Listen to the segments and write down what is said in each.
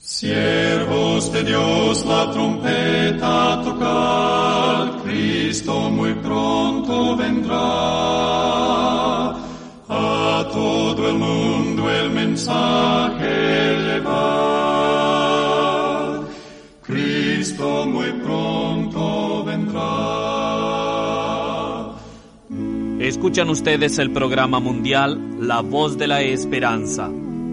Siervos de Dios, la trompeta tocar, Cristo muy pronto vendrá. A todo el mundo el mensaje llevar. Cristo muy pronto vendrá. Escuchan ustedes el programa mundial La Voz de la Esperanza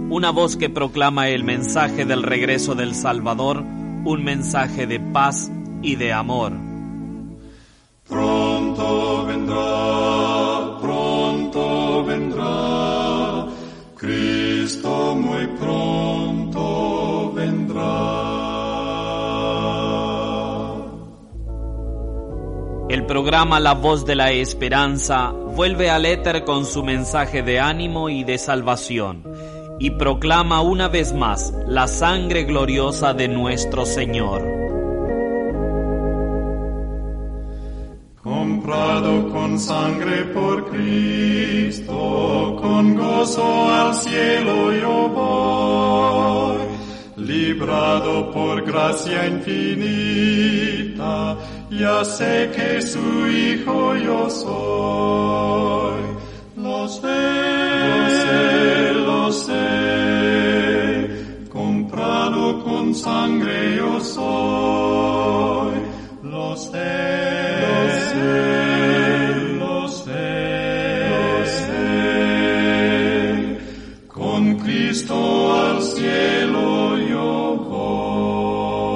una voz que proclama el mensaje del regreso del Salvador, un mensaje de paz y de amor. Pronto vendrá, pronto vendrá, Cristo muy pronto vendrá. El programa La Voz de la Esperanza vuelve al éter con su mensaje de ánimo y de salvación y proclama una vez más la sangre gloriosa de nuestro Señor. Comprado con sangre por Cristo, con gozo al cielo yo voy, librado por gracia infinita, ya sé que su hijo yo soy. Lo sé, lo sé, comprado con sangre yo soy. Lo sé, lo sé, lo sé, lo sé. Con Cristo al cielo yo voy.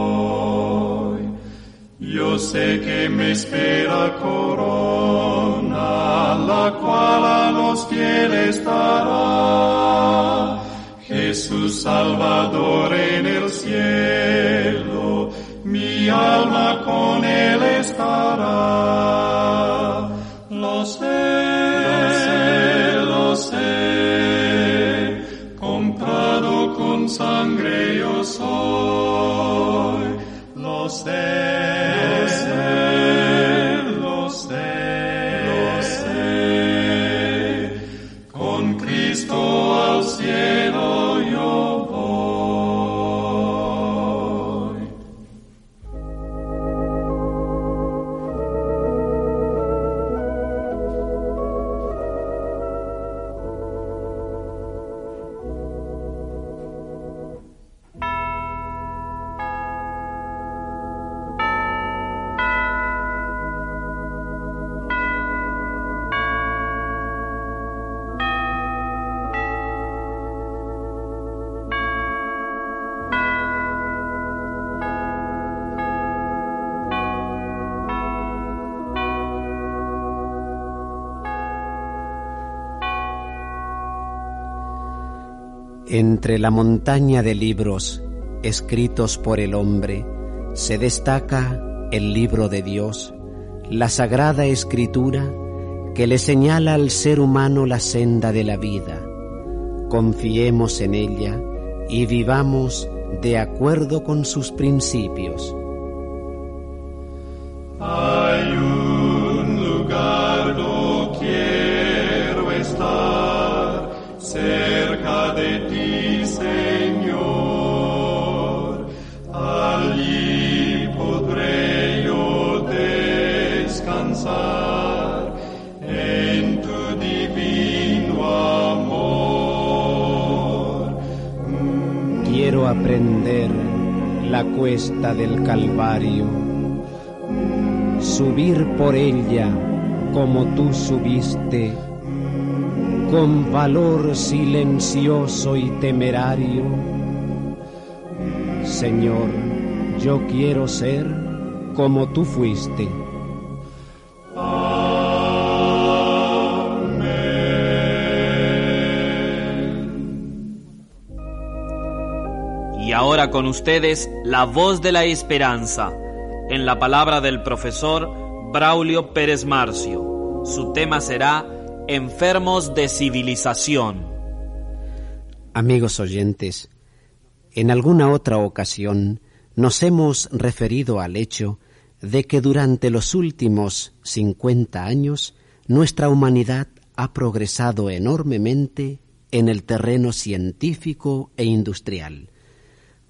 Yo sé que me espera corona, la cual a los fieles dará. Jesús Salvador en el cielo, mi alma con él estará. Entre la montaña de libros escritos por el hombre se destaca el libro de Dios, la sagrada escritura que le señala al ser humano la senda de la vida. Confiemos en ella y vivamos de acuerdo con sus principios. Aprender la cuesta del Calvario, subir por ella como tú subiste, con valor silencioso y temerario. Señor, yo quiero ser como tú fuiste. Con ustedes, la voz de la esperanza, en la palabra del profesor Braulio Pérez Marcio. Su tema será Enfermos de Civilización. Amigos oyentes, en alguna otra ocasión nos hemos referido al hecho de que durante los últimos 50 años nuestra humanidad ha progresado enormemente en el terreno científico e industrial.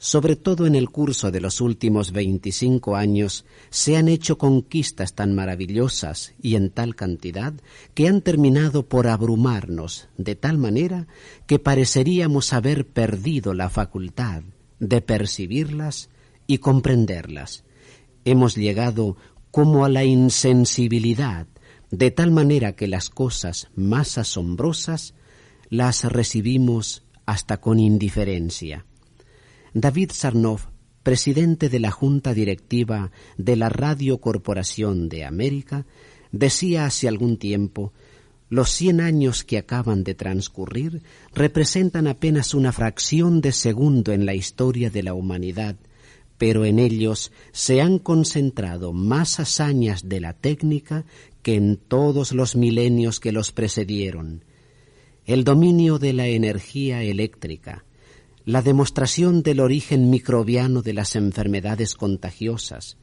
Sobre todo en el curso de los últimos 25 años se han hecho conquistas tan maravillosas y en tal cantidad que han terminado por abrumarnos de tal manera que pareceríamos haber perdido la facultad de percibirlas y comprenderlas. Hemos llegado como a la insensibilidad, de tal manera que las cosas más asombrosas las recibimos hasta con indiferencia. David Sarnoff, presidente de la Junta Directiva de la Radio Corporación de América, decía hace algún tiempo los cien años que acaban de transcurrir representan apenas una fracción de segundo en la historia de la humanidad, pero en ellos se han concentrado más hazañas de la técnica que en todos los milenios que los precedieron. El dominio de la energía eléctrica, la demostración del origen microbiano de las enfermedades contagiosas,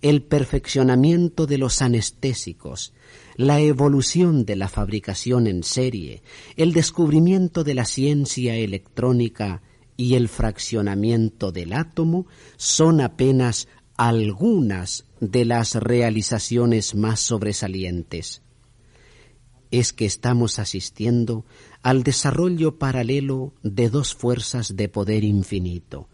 el perfeccionamiento de los anestésicos, la evolución de la fabricación en serie, el descubrimiento de la ciencia electrónica y el fraccionamiento del átomo son apenas algunas de las realizaciones más sobresalientes. Es que estamos asistiendo al desarrollo paralelo de dos fuerzas de poder infinito,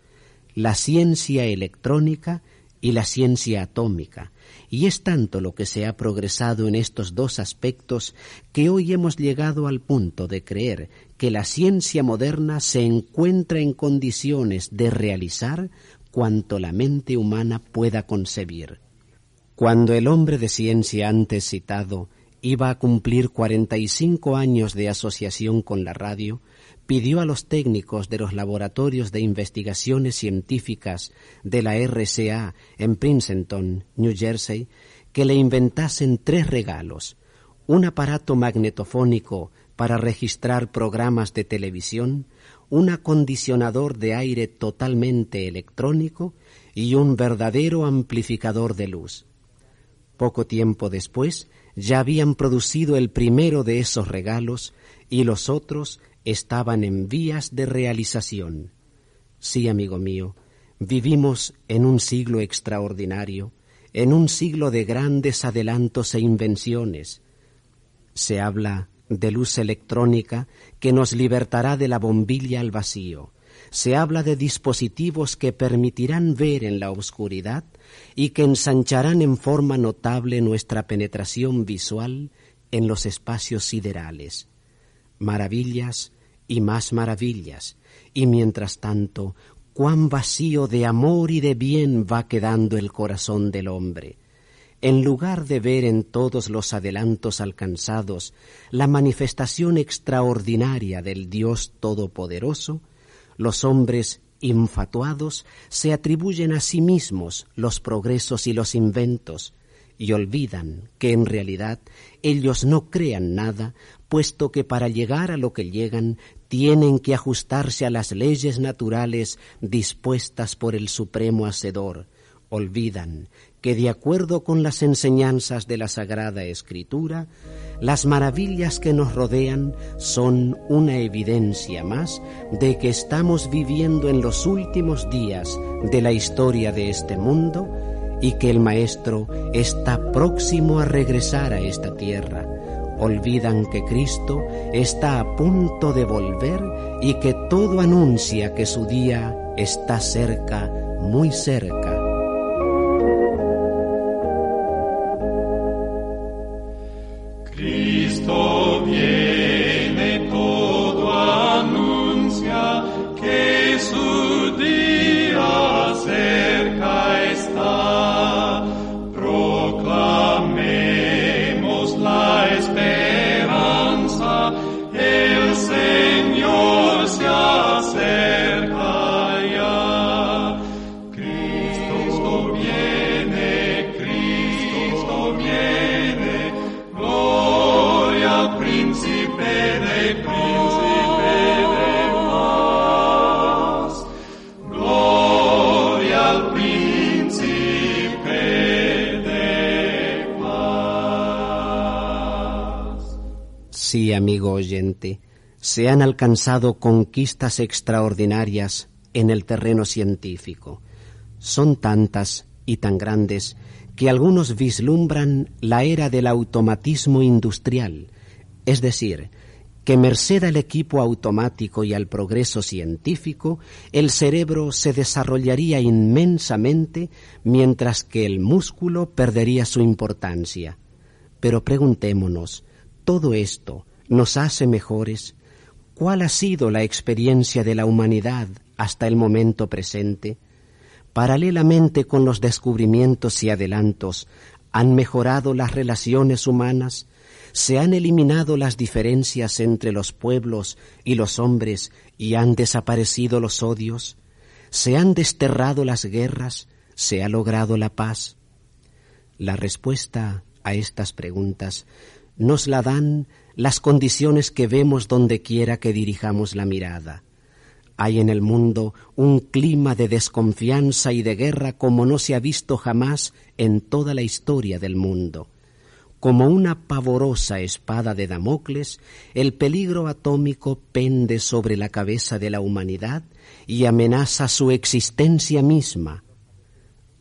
la ciencia electrónica y la ciencia atómica, y es tanto lo que se ha progresado en estos dos aspectos que hoy hemos llegado al punto de creer que la ciencia moderna se encuentra en condiciones de realizar cuanto la mente humana pueda concebir. Cuando el hombre de ciencia antes citado iba a cumplir cuarenta y cinco años de asociación con la radio, pidió a los técnicos de los laboratorios de investigaciones científicas de la RCA en Princeton, New Jersey, que le inventasen tres regalos, un aparato magnetofónico para registrar programas de televisión, un acondicionador de aire totalmente electrónico y un verdadero amplificador de luz. Poco tiempo después ya habían producido el primero de esos regalos y los otros estaban en vías de realización. Sí, amigo mío, vivimos en un siglo extraordinario, en un siglo de grandes adelantos e invenciones. Se habla de luz electrónica que nos libertará de la bombilla al vacío. Se habla de dispositivos que permitirán ver en la oscuridad y que ensancharán en forma notable nuestra penetración visual en los espacios siderales. Maravillas y más maravillas, y mientras tanto, cuán vacío de amor y de bien va quedando el corazón del hombre. En lugar de ver en todos los adelantos alcanzados la manifestación extraordinaria del Dios Todopoderoso, los hombres infatuados se atribuyen a sí mismos los progresos y los inventos, y olvidan que en realidad ellos no crean nada, puesto que para llegar a lo que llegan tienen que ajustarse a las leyes naturales dispuestas por el Supremo Hacedor. Olvidan que de acuerdo con las enseñanzas de la Sagrada Escritura, las maravillas que nos rodean son una evidencia más de que estamos viviendo en los últimos días de la historia de este mundo y que el Maestro está próximo a regresar a esta tierra olvidan que Cristo está a punto de volver y que todo anuncia que su día está cerca, muy cerca. Se han alcanzado conquistas extraordinarias en el terreno científico. Son tantas y tan grandes que algunos vislumbran la era del automatismo industrial, es decir, que merced al equipo automático y al progreso científico, el cerebro se desarrollaría inmensamente mientras que el músculo perdería su importancia. Pero preguntémonos, ¿todo esto nos hace mejores? ¿Cuál ha sido la experiencia de la humanidad hasta el momento presente? Paralelamente con los descubrimientos y adelantos, han mejorado las relaciones humanas, se han eliminado las diferencias entre los pueblos y los hombres y han desaparecido los odios, se han desterrado las guerras, se ha logrado la paz. La respuesta a estas preguntas nos la dan las condiciones que vemos donde quiera que dirijamos la mirada. Hay en el mundo un clima de desconfianza y de guerra como no se ha visto jamás en toda la historia del mundo. Como una pavorosa espada de Damocles, el peligro atómico pende sobre la cabeza de la humanidad y amenaza su existencia misma.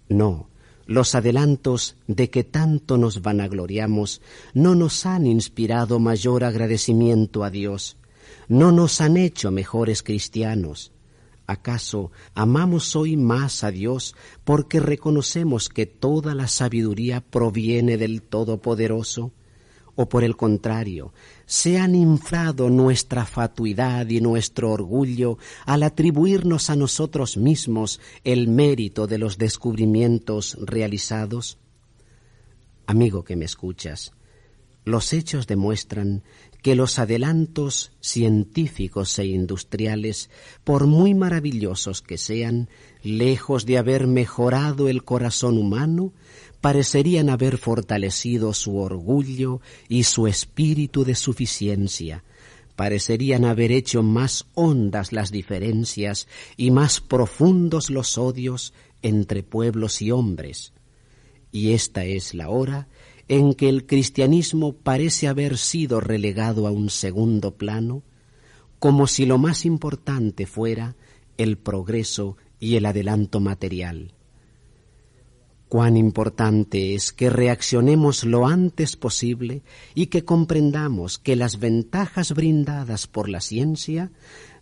No, los adelantos de que tanto nos vanagloriamos no nos han inspirado mayor agradecimiento a Dios, no nos han hecho mejores cristianos, ¿Acaso amamos hoy más a Dios porque reconocemos que toda la sabiduría proviene del Todopoderoso? ¿O por el contrario, se han inflado nuestra fatuidad y nuestro orgullo al atribuirnos a nosotros mismos el mérito de los descubrimientos realizados? Amigo que me escuchas, los hechos demuestran que los adelantos científicos e industriales, por muy maravillosos que sean, lejos de haber mejorado el corazón humano, parecerían haber fortalecido su orgullo y su espíritu de suficiencia, parecerían haber hecho más hondas las diferencias y más profundos los odios entre pueblos y hombres. Y esta es la hora en que el cristianismo parece haber sido relegado a un segundo plano, como si lo más importante fuera el progreso y el adelanto material. Cuán importante es que reaccionemos lo antes posible y que comprendamos que las ventajas brindadas por la ciencia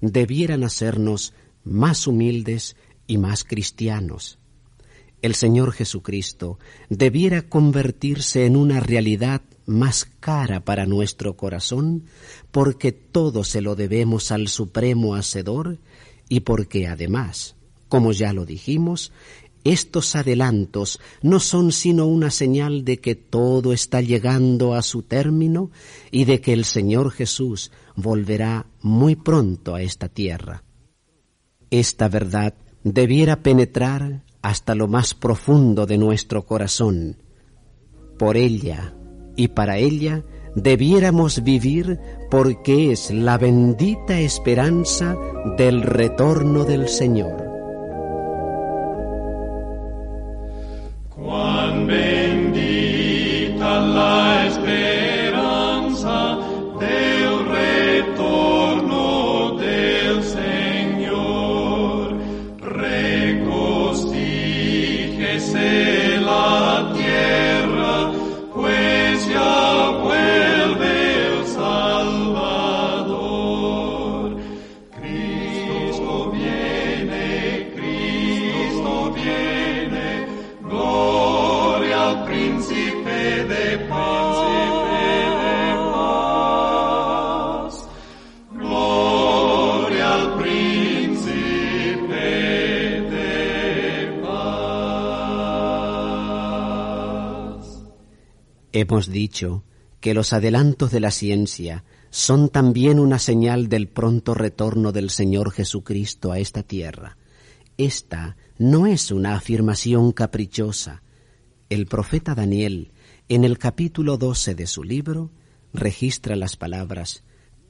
debieran hacernos más humildes y más cristianos el Señor Jesucristo debiera convertirse en una realidad más cara para nuestro corazón, porque todo se lo debemos al Supremo Hacedor y porque además, como ya lo dijimos, estos adelantos no son sino una señal de que todo está llegando a su término y de que el Señor Jesús volverá muy pronto a esta tierra. Esta verdad debiera penetrar hasta lo más profundo de nuestro corazón. Por ella y para ella debiéramos vivir porque es la bendita esperanza del retorno del Señor. Hemos dicho que los adelantos de la ciencia son también una señal del pronto retorno del Señor Jesucristo a esta tierra. Esta no es una afirmación caprichosa. El profeta Daniel, en el capítulo 12 de su libro, registra las palabras,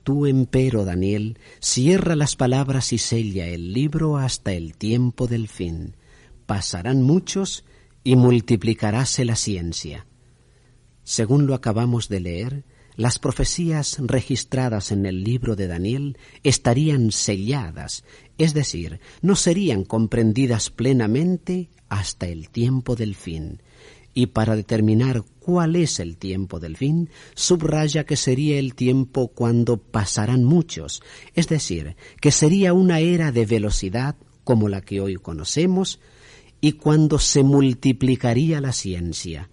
Tú, empero, Daniel, cierra las palabras y sella el libro hasta el tiempo del fin. Pasarán muchos y multiplicaráse la ciencia. Según lo acabamos de leer, las profecías registradas en el libro de Daniel estarían selladas, es decir, no serían comprendidas plenamente hasta el tiempo del fin. Y para determinar cuál es el tiempo del fin, subraya que sería el tiempo cuando pasarán muchos, es decir, que sería una era de velocidad como la que hoy conocemos, y cuando se multiplicaría la ciencia,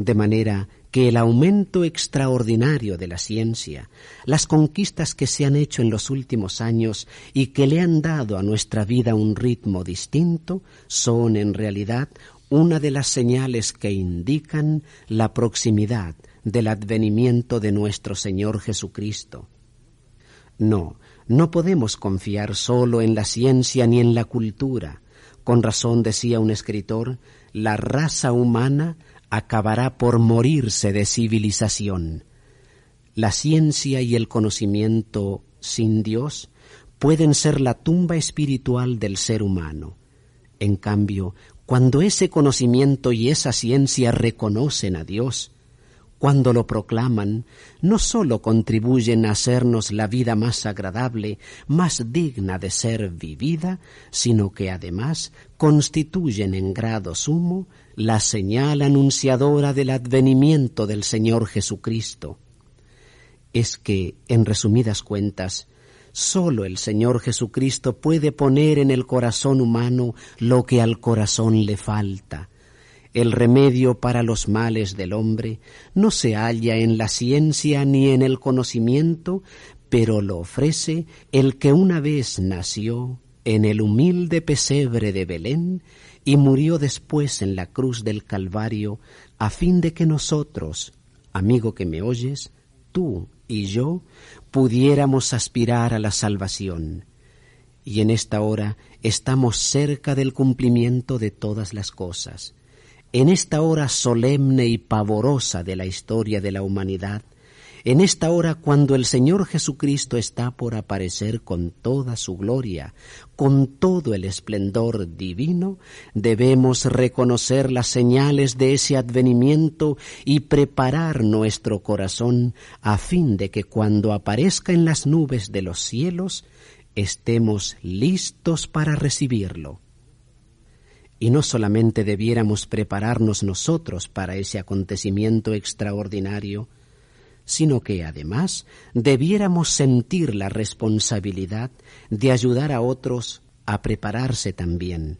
de manera que el aumento extraordinario de la ciencia, las conquistas que se han hecho en los últimos años y que le han dado a nuestra vida un ritmo distinto, son en realidad una de las señales que indican la proximidad del advenimiento de nuestro Señor Jesucristo. No, no podemos confiar solo en la ciencia ni en la cultura. Con razón decía un escritor, la raza humana acabará por morirse de civilización. La ciencia y el conocimiento sin Dios pueden ser la tumba espiritual del ser humano. En cambio, cuando ese conocimiento y esa ciencia reconocen a Dios, cuando lo proclaman, no sólo contribuyen a hacernos la vida más agradable, más digna de ser vivida, sino que además constituyen en grado sumo la señal anunciadora del advenimiento del Señor Jesucristo. Es que, en resumidas cuentas, sólo el Señor Jesucristo puede poner en el corazón humano lo que al corazón le falta, el remedio para los males del hombre no se halla en la ciencia ni en el conocimiento, pero lo ofrece el que una vez nació en el humilde pesebre de Belén y murió después en la cruz del Calvario, a fin de que nosotros, amigo que me oyes, tú y yo, pudiéramos aspirar a la salvación. Y en esta hora estamos cerca del cumplimiento de todas las cosas en esta hora solemne y pavorosa de la historia de la humanidad, en esta hora cuando el Señor Jesucristo está por aparecer con toda su gloria, con todo el esplendor divino, debemos reconocer las señales de ese advenimiento y preparar nuestro corazón a fin de que cuando aparezca en las nubes de los cielos, estemos listos para recibirlo. Y no solamente debiéramos prepararnos nosotros para ese acontecimiento extraordinario, sino que además debiéramos sentir la responsabilidad de ayudar a otros a prepararse también.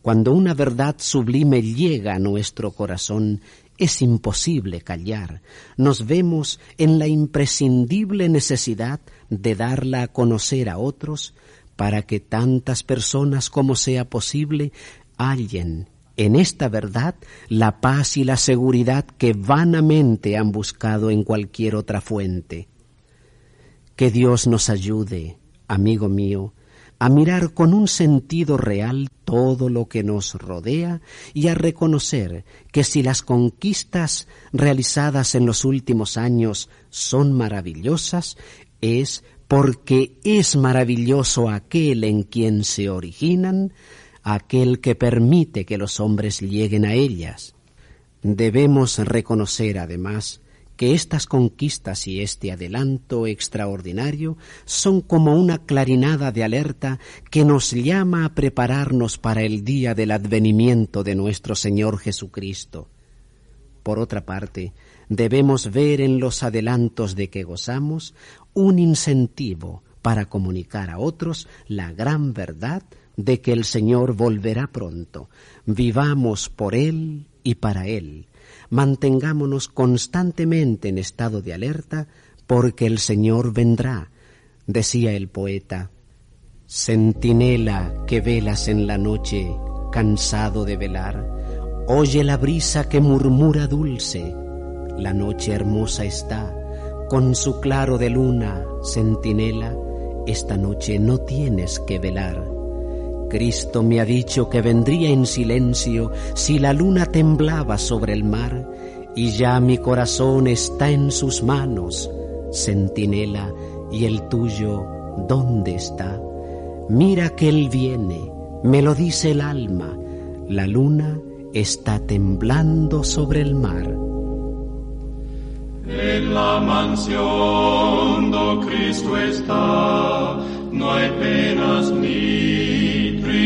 Cuando una verdad sublime llega a nuestro corazón, es imposible callar. Nos vemos en la imprescindible necesidad de darla a conocer a otros para que tantas personas como sea posible alguien en esta verdad la paz y la seguridad que vanamente han buscado en cualquier otra fuente. Que Dios nos ayude, amigo mío, a mirar con un sentido real todo lo que nos rodea y a reconocer que si las conquistas realizadas en los últimos años son maravillosas, es porque es maravilloso aquel en quien se originan, aquel que permite que los hombres lleguen a ellas. Debemos reconocer, además, que estas conquistas y este adelanto extraordinario son como una clarinada de alerta que nos llama a prepararnos para el día del advenimiento de nuestro Señor Jesucristo. Por otra parte, debemos ver en los adelantos de que gozamos un incentivo para comunicar a otros la gran verdad de que el Señor volverá pronto. Vivamos por Él y para Él. Mantengámonos constantemente en estado de alerta porque el Señor vendrá, decía el poeta. Centinela que velas en la noche, cansado de velar, oye la brisa que murmura dulce. La noche hermosa está, con su claro de luna, centinela, esta noche no tienes que velar Cristo me ha dicho que vendría en silencio si la luna temblaba sobre el mar, y ya mi corazón está en sus manos. Centinela, ¿y el tuyo dónde está? Mira que Él viene, me lo dice el alma, la luna está temblando sobre el mar. En la mansión do Cristo está, no hay penas ni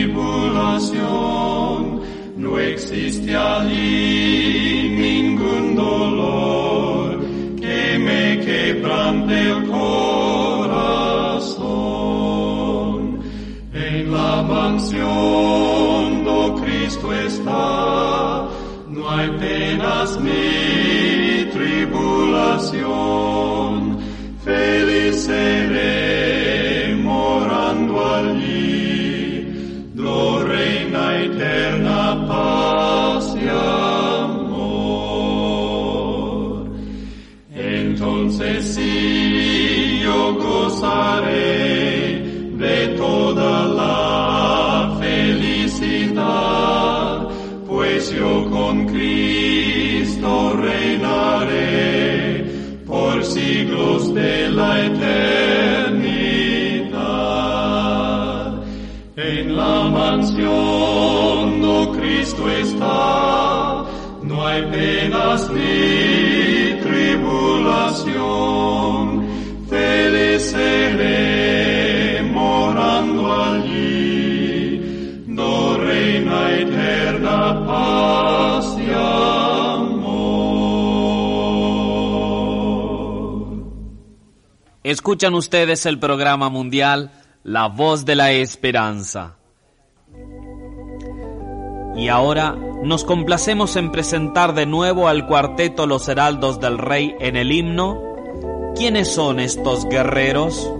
tribulación, no existe allí ningún dolor que me quebrante el corazón. En la mansión do Cristo está, no hay penas ni tribulación, feliz seré de toda la felicidad, pues yo con Cristo reinaré por siglos de la eternidad. En la mansión do Cristo está, no hay penas ni tribulación, Escuchan ustedes el programa mundial La Voz de la Esperanza. Y ahora nos complacemos en presentar de nuevo al cuarteto Los Heraldos del Rey en el himno. ¿Quiénes son estos guerreros?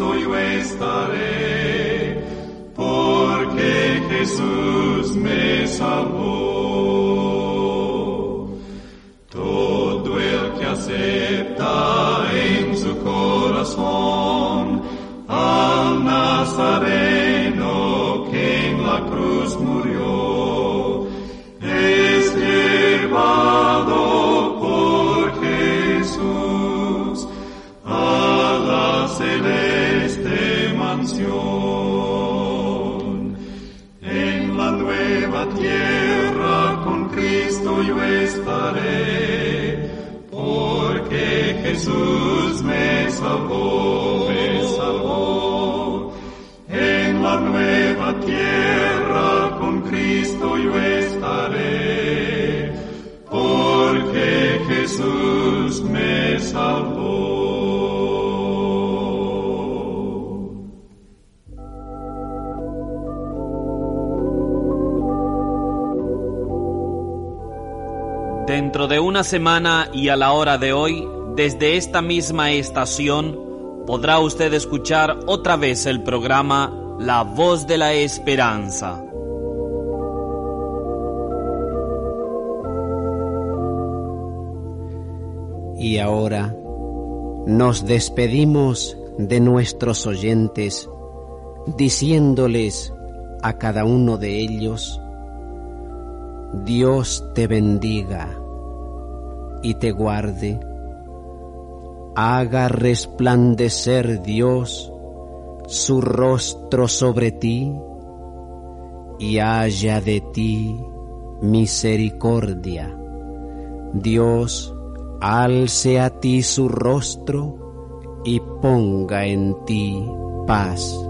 Cristo yo estaré, porque Jesús me salvó. Una semana y a la hora de hoy, desde esta misma estación, podrá usted escuchar otra vez el programa La Voz de la Esperanza. Y ahora nos despedimos de nuestros oyentes diciéndoles a cada uno de ellos, Dios te bendiga y te guarde, haga resplandecer Dios su rostro sobre ti y haya de ti misericordia. Dios alce a ti su rostro y ponga en ti paz.